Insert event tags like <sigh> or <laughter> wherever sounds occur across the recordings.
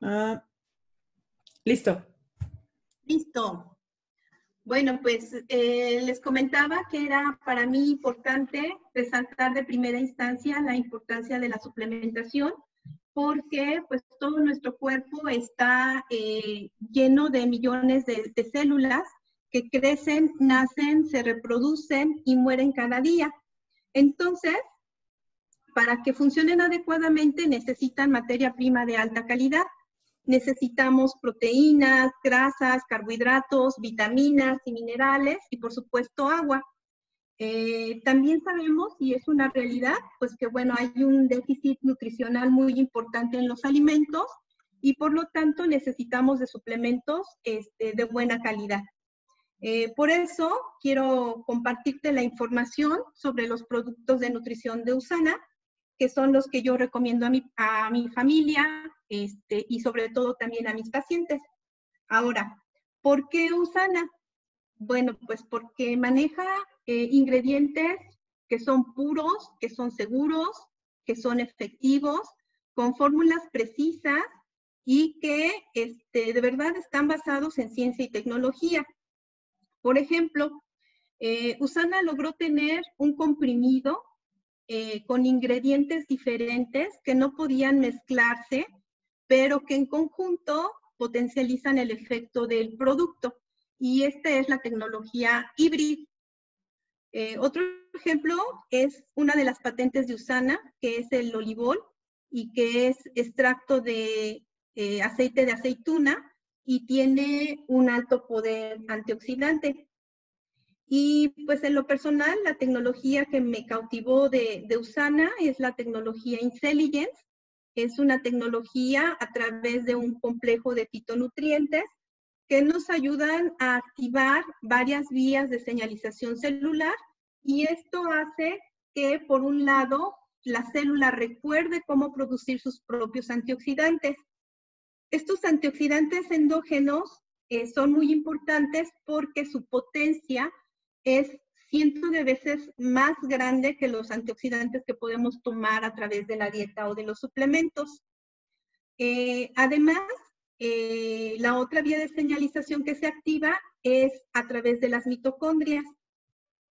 Ah, listo. Listo. Bueno, pues eh, les comentaba que era para mí importante resaltar de primera instancia la importancia de la suplementación porque pues todo nuestro cuerpo está eh, lleno de millones de, de células que crecen, nacen, se reproducen y mueren cada día. Entonces, para que funcionen adecuadamente necesitan materia prima de alta calidad. Necesitamos proteínas, grasas, carbohidratos, vitaminas y minerales y por supuesto agua. Eh, también sabemos, y es una realidad, pues que bueno, hay un déficit nutricional muy importante en los alimentos y por lo tanto necesitamos de suplementos este, de buena calidad. Eh, por eso quiero compartirte la información sobre los productos de nutrición de Usana, que son los que yo recomiendo a mi, a mi familia este, y sobre todo también a mis pacientes. Ahora, ¿por qué Usana? Bueno, pues porque maneja eh, ingredientes que son puros, que son seguros, que son efectivos, con fórmulas precisas y que este, de verdad están basados en ciencia y tecnología. Por ejemplo, eh, Usana logró tener un comprimido eh, con ingredientes diferentes que no podían mezclarse, pero que en conjunto potencializan el efecto del producto. Y esta es la tecnología híbrida. Eh, otro ejemplo es una de las patentes de Usana, que es el olivol y que es extracto de aceite de aceituna y tiene un alto poder antioxidante. Y pues en lo personal, la tecnología que me cautivó de, Usana es la tecnología Intelligence. Es una tecnología a través de un complejo de fitonutrientes que nos ayudan a activar varias vías de señalización celular y esto hace que, por un lado, la célula recuerde cómo producir sus propios antioxidantes estos antioxidantes endógenos eh, son muy importantes porque su potencia es cientos de veces más grande que los antioxidantes que podemos tomar a través de la dieta o de los suplementos. Eh, además, eh, la otra vía de señalización que se activa es a través de las mitocondrias.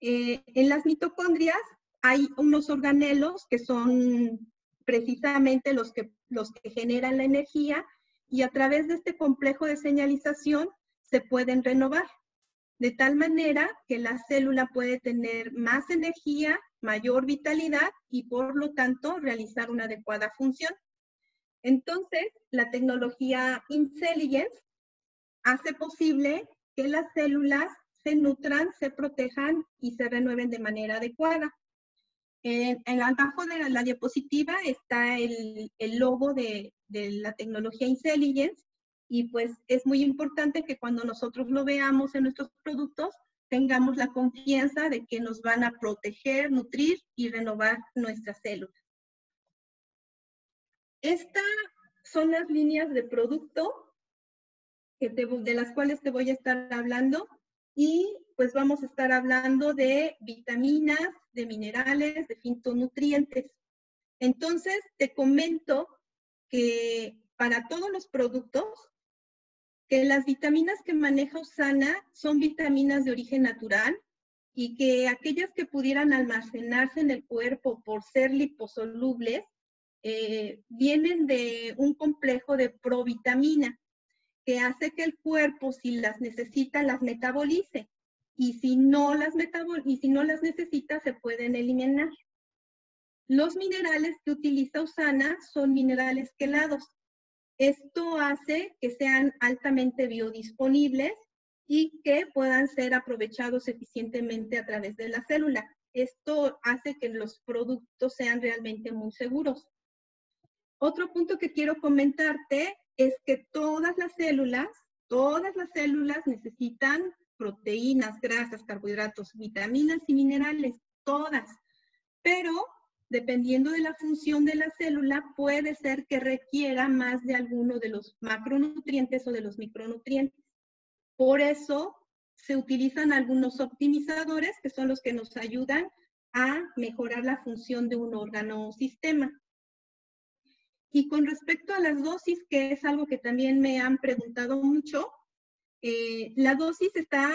en las mitocondrias hay unos organelos que son precisamente los que, los que generan la energía y a través de este complejo de señalización se pueden renovar, de tal manera que la célula puede tener más energía, mayor vitalidad y por lo tanto realizar una adecuada función. Entonces, la tecnología Intelligence hace posible que las células se nutran, se protejan y se renueven de manera adecuada. En, el abajo de la, diapositiva está el, logo de, la tecnología Intelligence y pues es muy importante que cuando nosotros lo veamos en nuestros productos tengamos la confianza de que nos van a proteger, nutrir y renovar nuestras células. Estas son las líneas de producto de las cuales te voy a estar hablando y pues vamos a estar hablando de vitaminas, de minerales, de fitonutrientes. Entonces, te comento que para todos los productos, que las vitaminas que maneja Usana son vitaminas de origen natural y que aquellas que pudieran almacenarse en el cuerpo por ser liposolubles, eh, vienen de un complejo de provitamina que hace que el cuerpo, si las necesita, las metabolice y si no las y si no las necesita se pueden eliminar. Los minerales que utiliza Usana son minerales quelados. Esto hace que sean altamente biodisponibles y que puedan ser aprovechados eficientemente a través de la célula. Esto hace que los productos sean realmente muy seguros. Otro punto que quiero comentarte es que todas las células, todas las células necesitan proteínas, grasas, carbohidratos, vitaminas y minerales, todas. Pero dependiendo de la función de la célula, puede ser que requiera más de alguno de los macronutrientes o de los micronutrientes. Por eso se utilizan algunos optimizadores que son los que nos ayudan a mejorar la función de un órgano o sistema. Y con respecto a las dosis, que es algo que también me han preguntado mucho, eh, la dosis está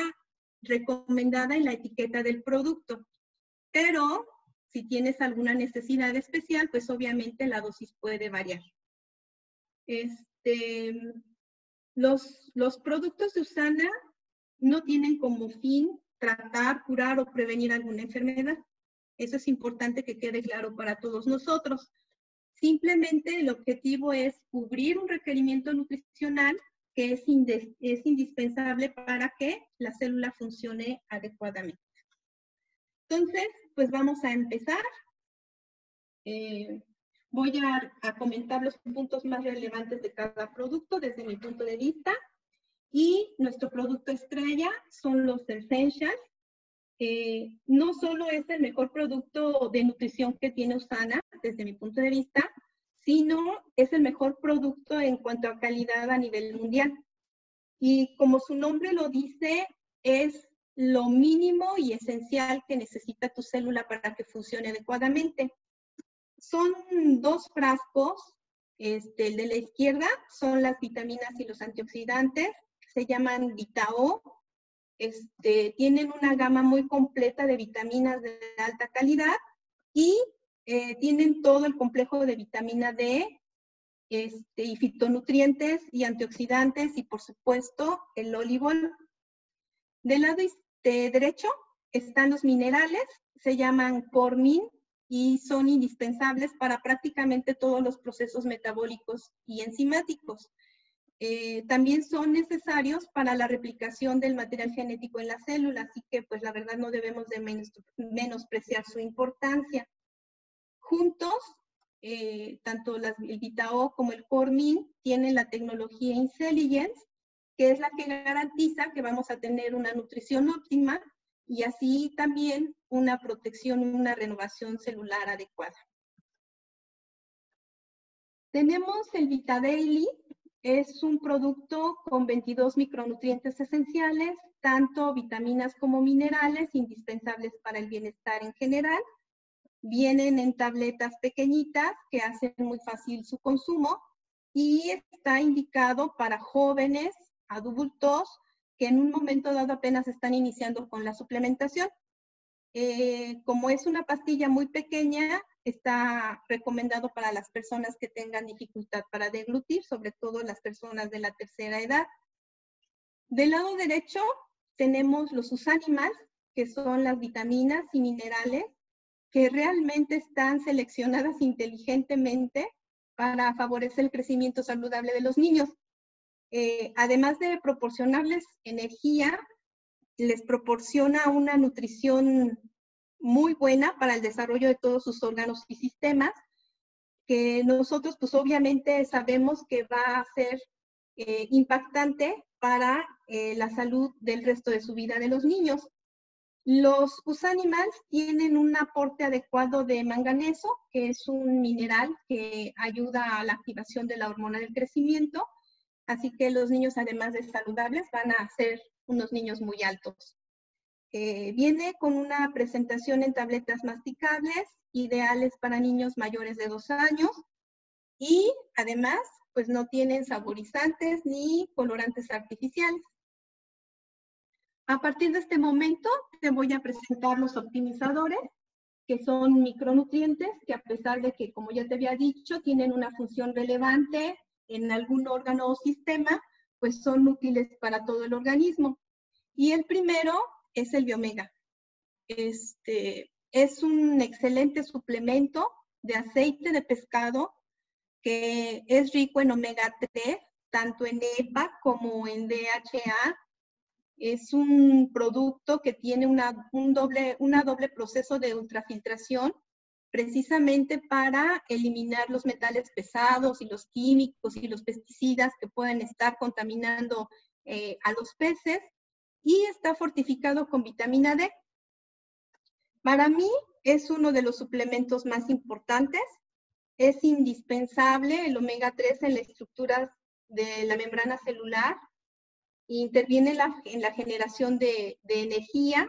recomendada en la etiqueta del producto, pero si tienes alguna necesidad especial, pues obviamente la dosis puede variar. Este, los, los productos de Usana no tienen como fin tratar, curar o prevenir alguna enfermedad. Eso es importante que quede claro para todos nosotros. Simplemente el objetivo es cubrir un requerimiento nutricional que es, es indispensable para que la célula funcione adecuadamente. Entonces, pues vamos a empezar. Eh, voy a, comentar los puntos más relevantes de cada producto desde mi punto de vista. Y nuestro producto estrella son los Essentials. no solo es el mejor producto de nutrición que tiene Usana, desde mi punto de vista, sino es el mejor producto en cuanto a calidad a nivel mundial. Y como su nombre lo dice, es lo mínimo y esencial que necesita tu célula para que funcione adecuadamente. Son dos frascos, este, el de la izquierda son las vitaminas y los antioxidantes, se llaman VitaO, este, tienen una gama muy completa de vitaminas de alta calidad y eh, tienen todo el complejo de vitamina D este, y fitonutrientes y antioxidantes y por supuesto el olivol. Del lado derecho están los minerales, se llaman cormin y son indispensables para prácticamente todos los procesos metabólicos y enzimáticos. Eh, también son necesarios para la replicación del material genético en la célula, así que pues la verdad no debemos de menospreciar su importancia. Juntos, eh, tanto las, el VitaO como el Cormin tienen la tecnología Intelligence, que es la que garantiza que vamos a tener una nutrición óptima y así también una protección, una renovación celular adecuada. Tenemos el VitaDaily, es un producto con 22 micronutrientes esenciales, tanto vitaminas como minerales, indispensables para el bienestar en general. Vienen en tabletas pequeñitas que hacen muy fácil su consumo y está indicado para jóvenes, adultos, que en un momento dado apenas están iniciando con la suplementación. Eh, como es una pastilla muy pequeña, está recomendado para las personas que tengan dificultad para deglutir, sobre todo las personas de la tercera edad. Del lado derecho tenemos los usánimas, que son las vitaminas y minerales que realmente están seleccionadas inteligentemente para favorecer el crecimiento saludable de los niños. Eh, además de proporcionarles energía, les proporciona una nutrición muy buena para el desarrollo de todos sus órganos y sistemas, que nosotros pues obviamente sabemos que va a ser eh, impactante para eh, la salud del resto de su vida de los niños. Los usanimals tienen un aporte adecuado de manganeso, que es un mineral que ayuda a la activación de la hormona del crecimiento, así que los niños además de saludables van a ser unos niños muy altos. Eh, viene con una presentación en tabletas masticables, ideales para niños mayores de dos años y además pues no tienen saborizantes ni colorantes artificiales. A partir de este momento te voy a presentar los optimizadores, que son micronutrientes que a pesar de que, como ya te había dicho, tienen una función relevante en algún órgano o sistema, pues son útiles para todo el organismo. Y el primero es el biomega. Este, es un excelente suplemento de aceite de pescado que es rico en omega 3, tanto en EPA como en DHA. Es un producto que tiene una, un doble, una doble proceso de ultrafiltración precisamente para eliminar los metales pesados y los químicos y los pesticidas que pueden estar contaminando eh, a los peces y está fortificado con vitamina D. Para mí es uno de los suplementos más importantes. Es indispensable el omega 3 en la estructura de la membrana celular. Interviene en la, generación de, de energía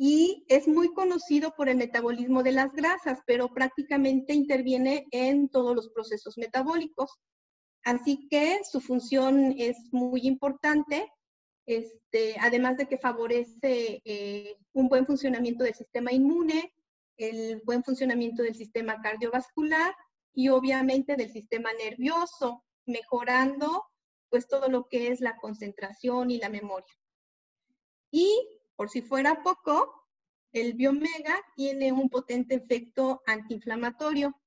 y es muy conocido por el metabolismo de las grasas, pero prácticamente interviene en todos los procesos metabólicos. Así que su función es muy importante, este, además de que favorece eh, un buen funcionamiento del sistema inmune, el buen funcionamiento del sistema cardiovascular y obviamente del sistema nervioso, mejorando pues todo lo que es la concentración y la memoria. Y por si fuera poco, el biomega tiene un potente efecto antiinflamatorio.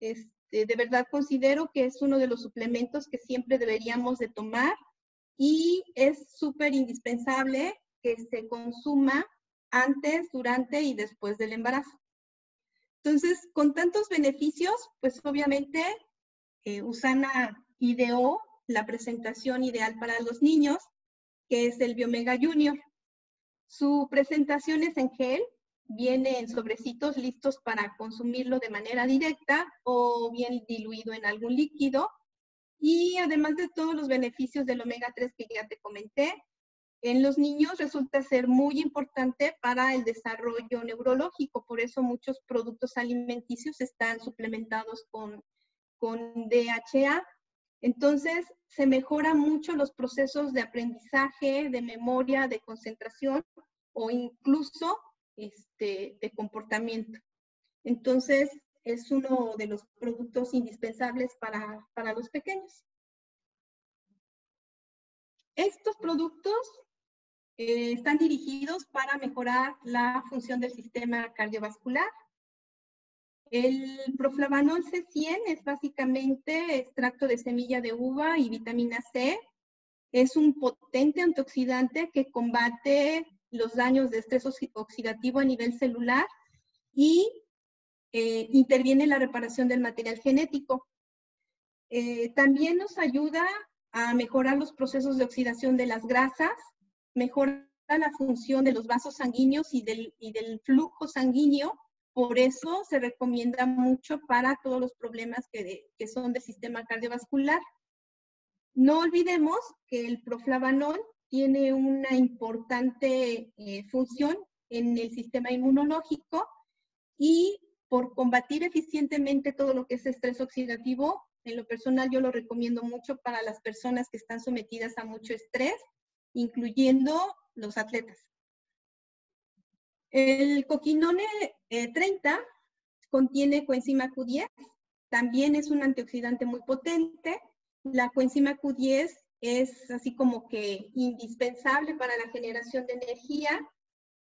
Este, de verdad considero que es uno de los suplementos que siempre deberíamos de tomar y es súper indispensable que se consuma antes, durante y después del embarazo. Entonces, con tantos beneficios, pues obviamente eh, Usana ideó la presentación ideal para los niños, que es el Biomega Junior. Su presentación es en gel, viene en sobrecitos listos para consumirlo de manera directa o bien diluido en algún líquido. Y además de todos los beneficios del omega 3 que ya te comenté, en los niños resulta ser muy importante para el desarrollo neurológico, por eso muchos productos alimenticios están suplementados con, con DHA. Entonces, se mejoran mucho los procesos de aprendizaje, de memoria, de concentración o incluso este, de comportamiento. Entonces, es uno de los productos indispensables para, para los pequeños. Estos productos eh, están dirigidos para mejorar la función del sistema cardiovascular. El proflavanol C100 es básicamente extracto de semilla de uva y vitamina C. Es un potente antioxidante que combate los daños de estrés oxidativo a nivel celular y eh, interviene en la reparación del material genético. Eh, también nos ayuda a mejorar los procesos de oxidación de las grasas mejora la función de los vasos sanguíneos y del flujo sanguíneo. Por eso se recomienda mucho para todos los problemas que, son del sistema cardiovascular. No olvidemos que el proflavanol tiene una importante eh, función en el sistema inmunológico y por combatir eficientemente todo lo que es estrés oxidativo, en lo personal yo lo recomiendo mucho para las personas que están sometidas a mucho estrés incluyendo los atletas. El coquinone 30 eh, contiene coenzima Q10, también es un antioxidante muy potente. La coenzima Q10 es así como que indispensable para la generación de energía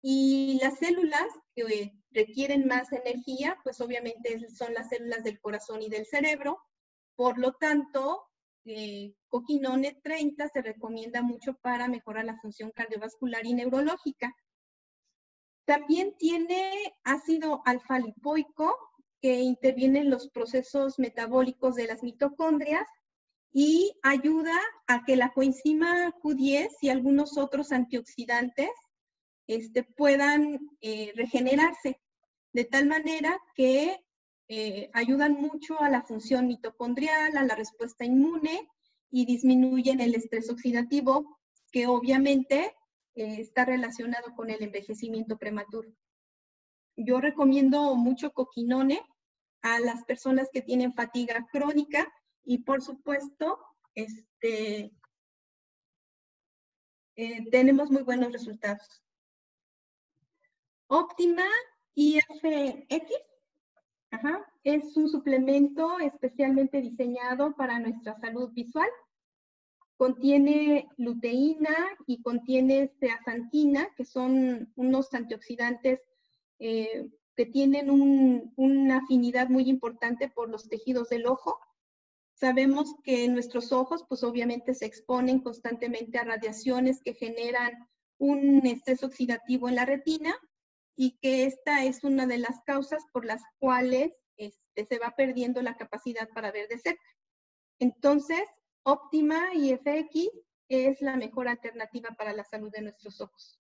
y las células que requieren más energía, pues obviamente son las células del corazón y del cerebro. Por lo tanto, eh, coquinone 30 se recomienda mucho para mejorar la función cardiovascular y neurológica. También tiene ácido alfa-lipoico que interviene en los procesos metabólicos de las mitocondrias y ayuda a que la coenzima Q10 y algunos otros antioxidantes este, puedan eh, regenerarse. De tal manera que eh, ayudan mucho a la función mitocondrial, a la respuesta inmune y disminuyen el estrés oxidativo, que obviamente eh, está relacionado con el envejecimiento prematuro. Yo recomiendo mucho coquinone a las personas que tienen fatiga crónica y por supuesto, este, eh, tenemos muy buenos resultados. Óptima IFX es un suplemento especialmente diseñado para nuestra salud visual. Contiene luteína y contiene zeaxantina, que son unos antioxidantes eh, que tienen una afinidad muy importante por los tejidos del ojo. Sabemos que nuestros ojos, pues obviamente se exponen constantemente a radiaciones que generan un estrés oxidativo en la retina y que esta es una de las causas por las cuales este, se va perdiendo la capacidad para ver de cerca. Entonces, óptima y FX es la mejor alternativa para la salud de nuestros ojos.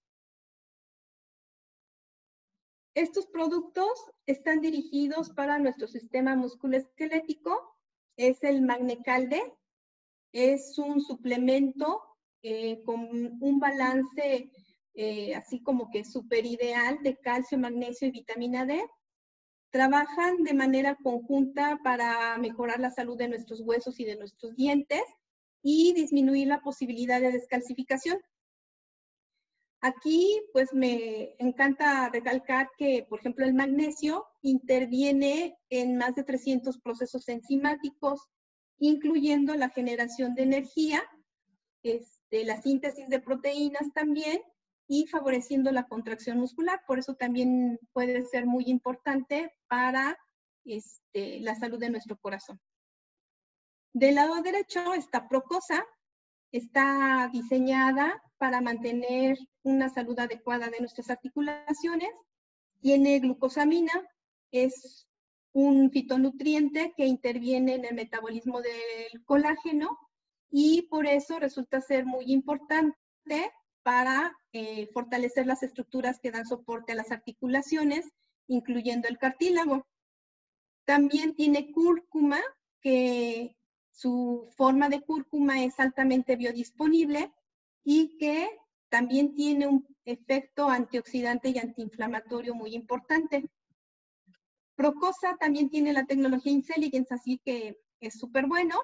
Estos productos están dirigidos para nuestro sistema musculoesquelético. Es el Magnecalde. Es un suplemento eh, con un balance eh, así como que súper ideal de calcio, magnesio y vitamina D, trabajan de manera conjunta para mejorar la salud de nuestros huesos y de nuestros dientes y disminuir la posibilidad de descalcificación. Aquí, pues me encanta recalcar que, por ejemplo, el magnesio interviene en más de 300 procesos enzimáticos, incluyendo la generación de energía, este, la síntesis de proteínas también y favoreciendo la contracción muscular. Por eso también puede ser muy importante para este, la salud de nuestro corazón. Del lado derecho está Procosa. Está diseñada para mantener una salud adecuada de nuestras articulaciones. Tiene glucosamina, es un fitonutriente que interviene en el metabolismo del colágeno y por eso resulta ser muy importante para eh, fortalecer las estructuras que dan soporte a las articulaciones, incluyendo el cartílago. También tiene cúrcuma, que su forma de cúrcuma es altamente biodisponible y que también tiene un efecto antioxidante y antiinflamatorio muy importante. Procosa también tiene la tecnología Intelligence, así que es súper bueno.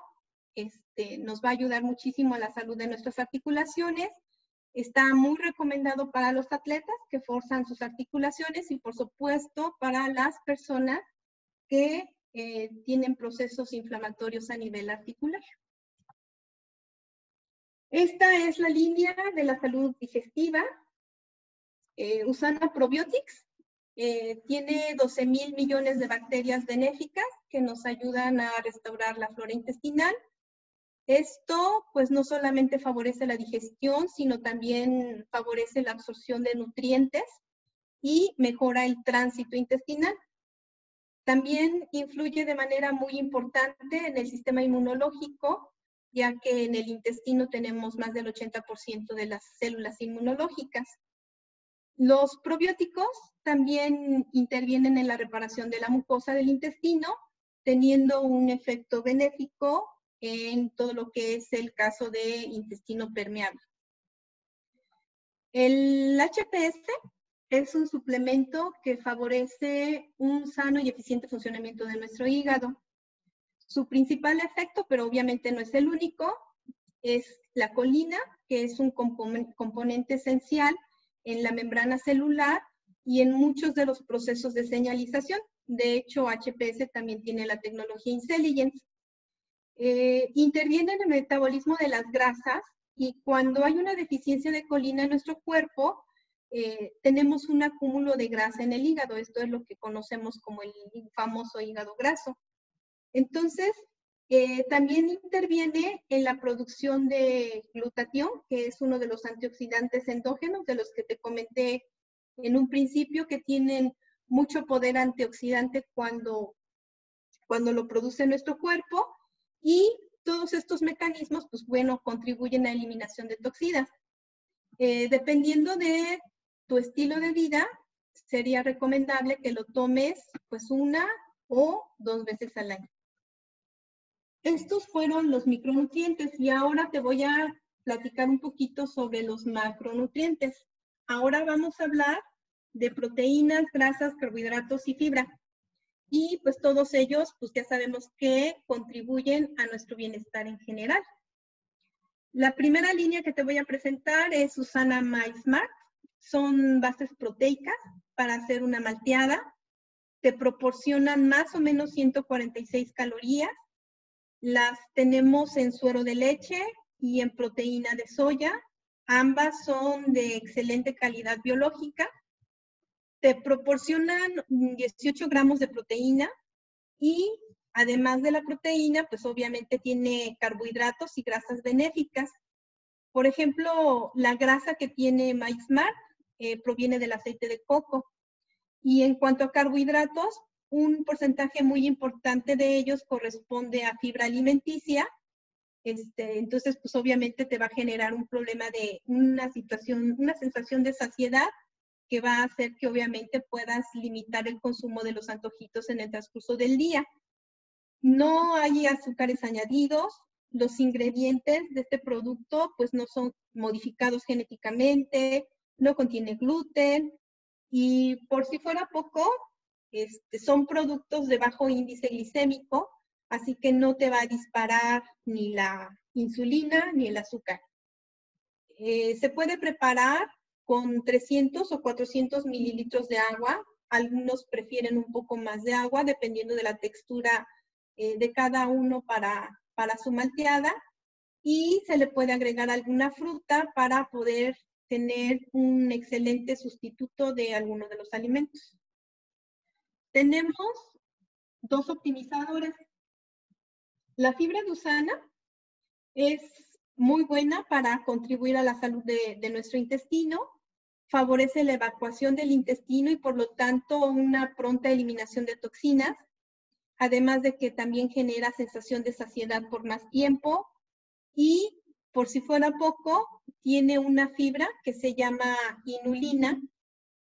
Este, nos va a ayudar muchísimo a la salud de nuestras articulaciones Está muy recomendado para los atletas que forzan sus articulaciones y por supuesto para las personas que eh, tienen procesos inflamatorios a nivel articular. Esta es la línea de la salud digestiva. Eh, Usana Probiotics eh, tiene 12 mil millones de bacterias benéficas que nos ayudan a restaurar la flora intestinal esto pues no solamente favorece la digestión, sino también favorece la absorción de nutrientes y mejora el tránsito intestinal. También influye de manera muy importante en el sistema inmunológico, ya que en el intestino tenemos más del 80% de las células inmunológicas. Los probióticos también intervienen en la reparación de la mucosa del intestino, teniendo un efecto benéfico en todo lo que es el caso de intestino permeable. El HPS es un suplemento que favorece un sano y eficiente funcionamiento de nuestro hígado. Su principal efecto, pero obviamente no es el único, es la colina, que es un componente esencial en la membrana celular y en muchos de los procesos de señalización. De hecho, HPS también tiene la tecnología Intelligence, eh, interviene en el metabolismo de las grasas y cuando hay una deficiencia de colina en nuestro cuerpo, eh, tenemos un acúmulo de grasa en el hígado. Esto es lo que conocemos como el famoso hígado graso. Entonces, eh, también interviene en la producción de glutatión, que es uno de los antioxidantes endógenos de los que te comenté en un principio, que tienen mucho poder antioxidante cuando, cuando lo produce nuestro cuerpo y todos estos mecanismos, pues bueno, contribuyen a la eliminación de toxinas. Eh, dependiendo de tu estilo de vida, sería recomendable que lo tomes pues una o dos veces al año. Estos fueron los micronutrientes y ahora te voy a platicar un poquito sobre los macronutrientes. Ahora vamos a hablar de proteínas, grasas, carbohidratos y fibra y pues todos ellos pues ya sabemos que contribuyen a nuestro bienestar en general. La primera línea que te voy a presentar es Susana MySmart. Son bases proteicas para hacer una malteada. Te proporcionan más o menos 146 calorías. Las tenemos en suero de leche y en proteína de soya. Ambas son de excelente calidad biológica te proporcionan 18 gramos de proteína y además de la proteína, pues obviamente tiene carbohidratos y grasas benéficas. Por ejemplo, la grasa que tiene MySmart eh, proviene del aceite de coco. Y en cuanto a carbohidratos, un porcentaje muy importante de ellos corresponde a fibra alimenticia. Este, entonces, pues obviamente te va a generar un problema de una situación, una sensación de saciedad que va a hacer que obviamente puedas limitar el consumo de los antojitos en el transcurso del día. No hay azúcares añadidos, los ingredientes de este producto pues no son modificados genéticamente, no contiene gluten y por si fuera poco, este, son productos de bajo índice glicémico, así que no te va a disparar ni la insulina ni el azúcar. Eh, se puede preparar con 300 o 400 mililitros de agua. Algunos prefieren un poco más de agua dependiendo de la textura eh, de cada uno para, para su malteada. Y se le puede agregar alguna fruta para poder tener un excelente sustituto de alguno de los alimentos. Tenemos dos optimizadores. La fibra de usana es muy buena para contribuir a la salud de, de, nuestro intestino, favorece la evacuación del intestino y por lo tanto una pronta eliminación de toxinas, además de que también genera sensación de saciedad por más tiempo. Y por si fuera poco, tiene una fibra que se llama inulina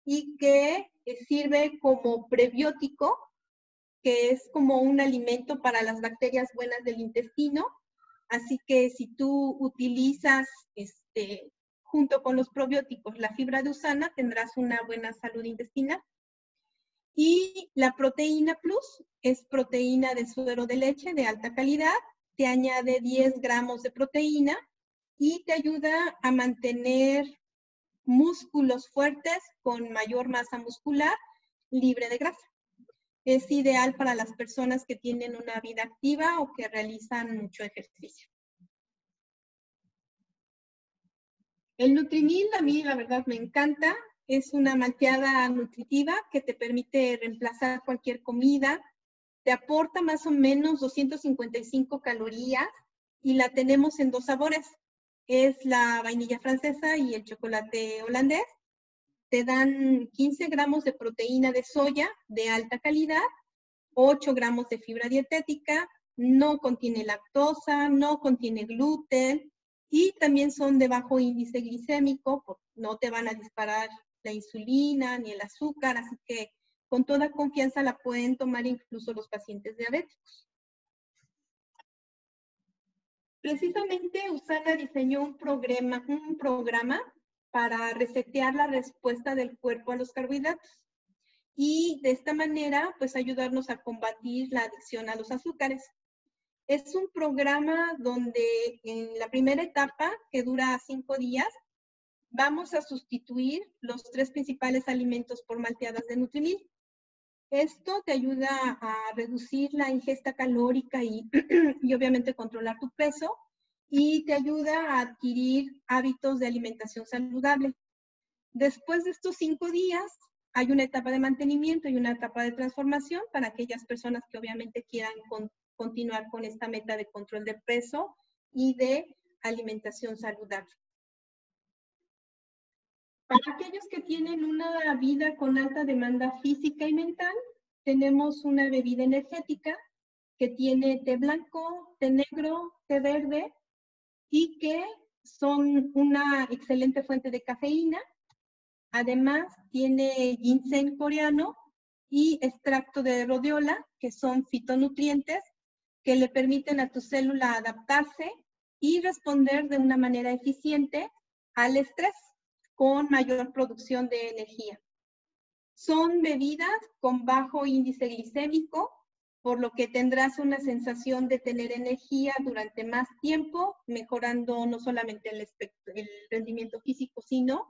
y que sirve como prebiótico, que es como un alimento para las bacterias buenas del intestino. Así que si tú utilizas este, junto con los probióticos la fibra de usana, tendrás una buena salud intestinal. Y la proteína plus es proteína de suero de leche de alta calidad, te añade 10 gramos de proteína y te ayuda a mantener músculos fuertes con mayor masa muscular libre de grasa. Es ideal para las personas que tienen una vida activa o que realizan mucho ejercicio. El Nutrimil a mí la verdad me encanta. Es una malteada nutritiva que te permite reemplazar cualquier comida. Te aporta más o menos 255 calorías y la tenemos en dos sabores. Es la vainilla francesa y el chocolate holandés te dan 15 gramos de proteína de soya de alta calidad, 8 gramos de fibra dietética, no contiene lactosa, no contiene gluten y también son de bajo índice glicémico, no te van a disparar la insulina ni el azúcar, así que con toda confianza la pueden tomar incluso los pacientes diabéticos. Precisamente Usana diseñó un programa, un programa para resetear la respuesta del cuerpo a los carbohidratos y de esta manera pues ayudarnos a combatir la adicción a los azúcares. Es un programa donde en la primera etapa, que dura cinco días, vamos a sustituir los tres principales alimentos por malteadas de Nutrimil. Esto te ayuda a reducir la ingesta calórica y, <clears throat> y obviamente controlar tu peso y te ayuda a adquirir hábitos de alimentación saludable. Después de estos cinco días, hay una etapa de mantenimiento y una etapa de transformación para aquellas personas que obviamente quieran continuar con esta meta de control de peso y de alimentación saludable. Para aquellos que tienen una vida con alta demanda física y mental, tenemos una bebida energética que tiene té blanco, té negro, té verde y que son una excelente fuente de cafeína. Además, tiene ginseng coreano y extracto de rhodiola, que son fitonutrientes que le permiten a tu célula adaptarse y responder de una manera eficiente al estrés con mayor producción de energía. Son bebidas con bajo índice glicémico, por lo que tendrás una sensación de tener energía durante más tiempo, mejorando no solamente el, el rendimiento físico, sino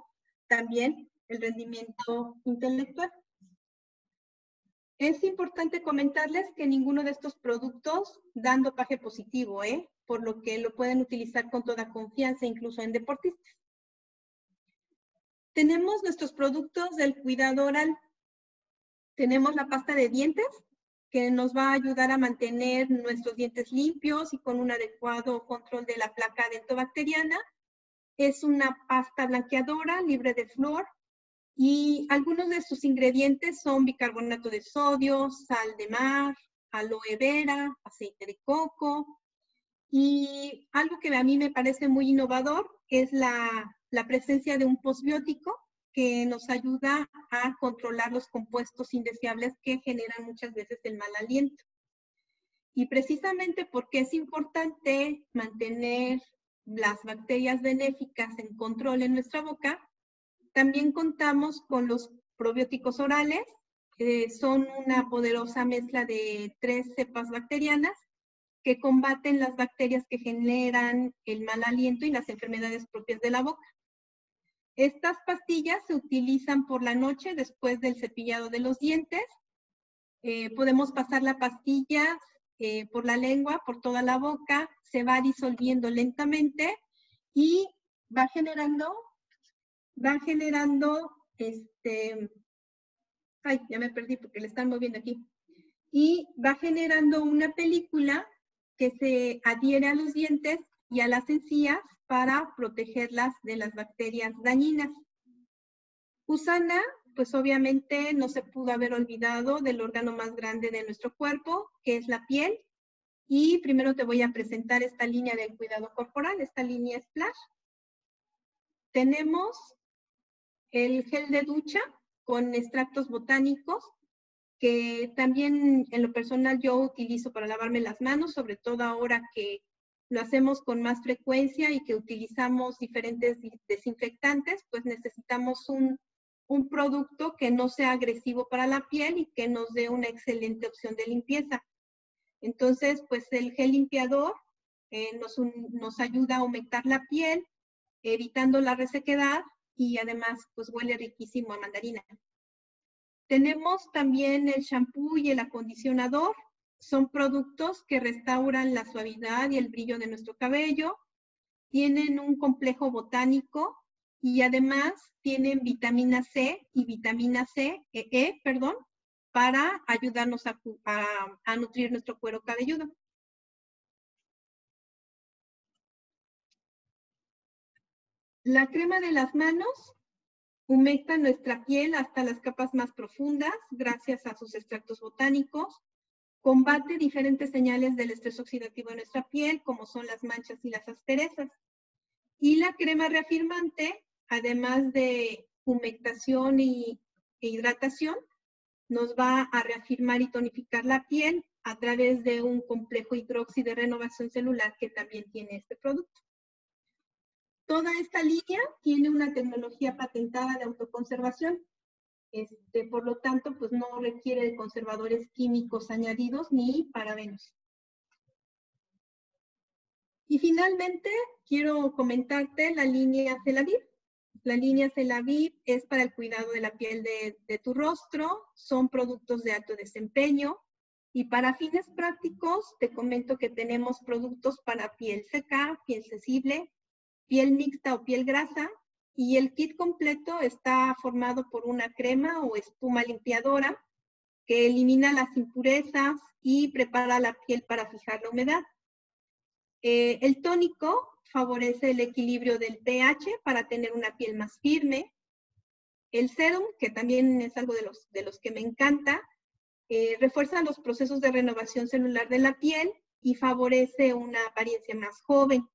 también el rendimiento intelectual. Es importante comentarles que ninguno de estos productos dan dopaje positivo, ¿eh? por lo que lo pueden utilizar con toda confianza, incluso en deportistas. Tenemos nuestros productos del cuidado oral. Tenemos la pasta de dientes, que nos va a ayudar a mantener nuestros dientes limpios y con un adecuado control de la placa dentobacteriana. Es una pasta blanqueadora libre de flor y algunos de sus ingredientes son bicarbonato de sodio, sal de mar, aloe vera, aceite de coco y algo que a mí me parece muy innovador es la, la presencia de un posbiótico que nos ayuda a controlar los compuestos indeseables que generan muchas veces el mal aliento. Y precisamente porque es importante mantener las bacterias benéficas en control en nuestra boca, también contamos con los probióticos orales, que son una poderosa mezcla de tres cepas bacterianas que combaten las bacterias que generan el mal aliento y las enfermedades propias de la boca. Estas pastillas se utilizan por la noche después del cepillado de los dientes. Eh, podemos pasar la pastilla eh, por la lengua, por toda la boca, se va disolviendo lentamente y va generando, va generando, este, ay, ya me perdí porque le están moviendo aquí, y va generando una película que se adhiere a los dientes y a las encías para protegerlas de las bacterias dañinas. Usana, pues obviamente no se pudo haber olvidado del órgano más grande de nuestro cuerpo, que es la piel. Y primero te voy a presentar esta línea de cuidado corporal, esta línea Splash. Tenemos el gel de ducha con extractos botánicos, que también en lo personal yo utilizo para lavarme las manos, sobre todo ahora que lo hacemos con más frecuencia y que utilizamos diferentes desinfectantes, pues necesitamos un, producto que no sea agresivo para la piel y que nos dé una excelente opción de limpieza. Entonces, pues el gel limpiador eh, nos, nos ayuda a aumentar la piel, evitando la resequedad y además pues huele riquísimo a mandarina. Tenemos también el shampoo y el acondicionador. Son productos que restauran la suavidad y el brillo de nuestro cabello. Tienen un complejo botánico y además tienen vitamina C y vitamina C, E, e perdón, para ayudarnos a, a nutrir nuestro cuero cabelludo. La crema de las manos humecta nuestra piel hasta las capas más profundas gracias a sus extractos botánicos combate diferentes señales del estrés oxidativo en nuestra piel, como son las manchas y las asperezas. Y la crema reafirmante, además de humectación y, e hidratación, nos va a reafirmar y tonificar la piel a través de un complejo hidróxido de renovación celular que también tiene este producto. Toda esta línea tiene una tecnología patentada de autoconservación este, por lo tanto, pues no requiere de conservadores químicos añadidos ni parabenos. Y finalmente, quiero comentarte la línea Celaviv. La línea Celaviv es para el cuidado de la piel de, de tu rostro, son productos de alto desempeño, y para fines prácticos, te comento que tenemos productos para piel seca, piel sensible, piel mixta o piel grasa, y el kit completo está formado por una crema o espuma limpiadora que elimina las impurezas y prepara la piel para fijar la humedad. Eh, el tónico favorece el equilibrio del pH para tener una piel más firme. El serum, que también es algo de los, de los que me encanta, eh, refuerza los procesos de renovación celular de la piel y favorece una apariencia más joven.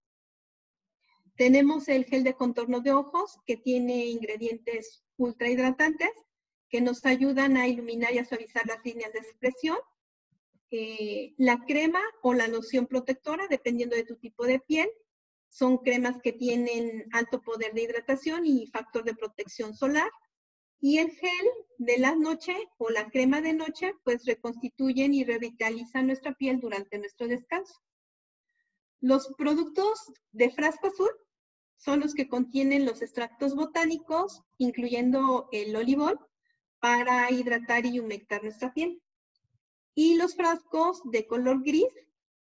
Tenemos el gel de contorno de ojos que tiene ingredientes ultra hidratantes que nos ayudan a iluminar y a suavizar las líneas de expresión. Eh, la crema o la loción protectora, dependiendo de tu tipo de piel, son cremas que tienen alto poder de hidratación y factor de protección solar. Y el gel de la noche o la crema de noche, pues reconstituyen y revitalizan nuestra piel durante nuestro descanso. Los productos de frasco azul son los que contienen los extractos botánicos, incluyendo el olivol, para hidratar y humectar nuestra piel. Y los frascos de color gris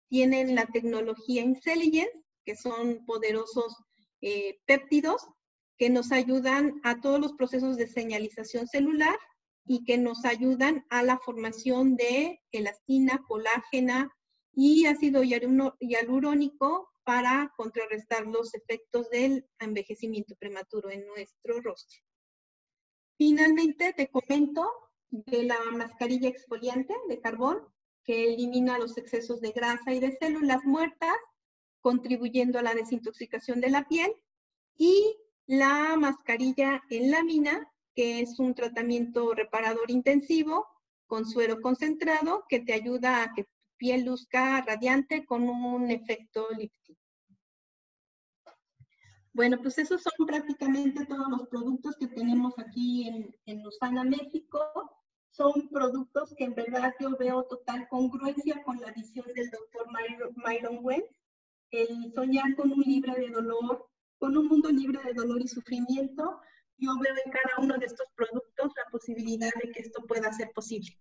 tienen la tecnología Intelligence, que son poderosos eh, péptidos que nos ayudan a todos los procesos de señalización celular y que nos ayudan a la formación de elastina, colágena y ácido hialurónico para contrarrestar los efectos del envejecimiento prematuro en nuestro rostro. Finalmente, te comento de la mascarilla exfoliante de carbón que elimina los excesos de grasa y de células muertas, contribuyendo a la desintoxicación de la piel, y la mascarilla en lámina, que es un tratamiento reparador intensivo con suero concentrado que te ayuda a que piel luzca radiante con un efecto lifting. Bueno, pues esos son prácticamente todos los productos que tenemos aquí en, en Usana, México. Son productos que en verdad yo veo total congruencia con la visión del doctor Myron Wentz, el soñar con un libre de dolor, con un mundo libre de dolor y sufrimiento. Yo veo en cada uno de estos productos la posibilidad de que esto pueda ser posible.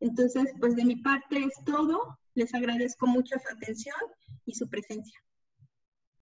Entonces, pues de mi parte es todo. Les agradezco mucho su atención y su presencia.